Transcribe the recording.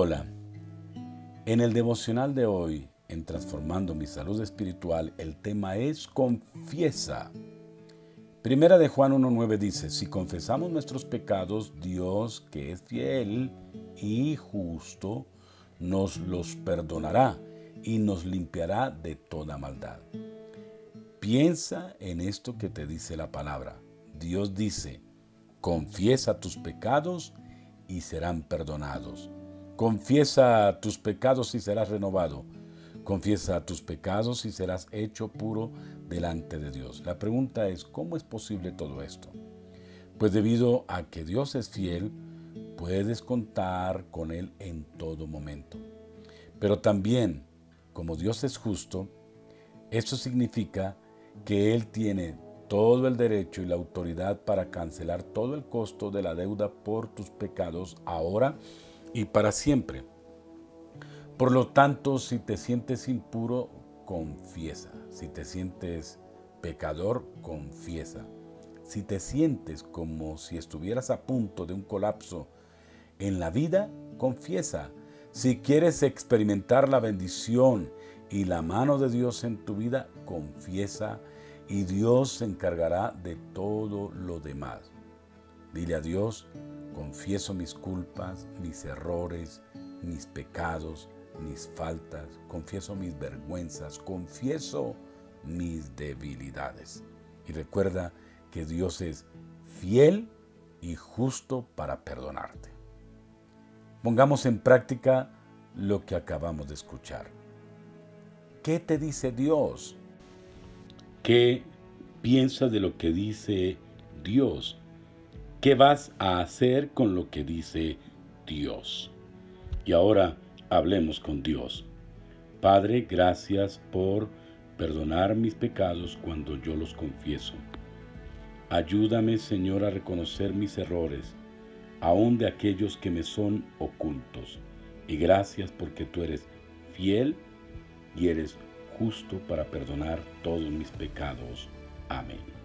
Hola, en el devocional de hoy, en Transformando mi Salud Espiritual, el tema es confiesa. Primera de Juan 1.9 dice, si confesamos nuestros pecados, Dios, que es fiel y justo, nos los perdonará y nos limpiará de toda maldad. Piensa en esto que te dice la palabra. Dios dice, confiesa tus pecados y serán perdonados. Confiesa tus pecados y serás renovado. Confiesa tus pecados y serás hecho puro delante de Dios. La pregunta es, ¿cómo es posible todo esto? Pues debido a que Dios es fiel, puedes contar con Él en todo momento. Pero también, como Dios es justo, esto significa que Él tiene todo el derecho y la autoridad para cancelar todo el costo de la deuda por tus pecados ahora y para siempre. Por lo tanto, si te sientes impuro, confiesa. Si te sientes pecador, confiesa. Si te sientes como si estuvieras a punto de un colapso en la vida, confiesa. Si quieres experimentar la bendición y la mano de Dios en tu vida, confiesa y Dios se encargará de todo lo demás. Dile a Dios, Confieso mis culpas, mis errores, mis pecados, mis faltas, confieso mis vergüenzas, confieso mis debilidades. Y recuerda que Dios es fiel y justo para perdonarte. Pongamos en práctica lo que acabamos de escuchar. ¿Qué te dice Dios? ¿Qué piensas de lo que dice Dios? ¿Qué vas a hacer con lo que dice Dios? Y ahora hablemos con Dios. Padre, gracias por perdonar mis pecados cuando yo los confieso. Ayúdame, Señor, a reconocer mis errores, aun de aquellos que me son ocultos. Y gracias porque tú eres fiel y eres justo para perdonar todos mis pecados. Amén.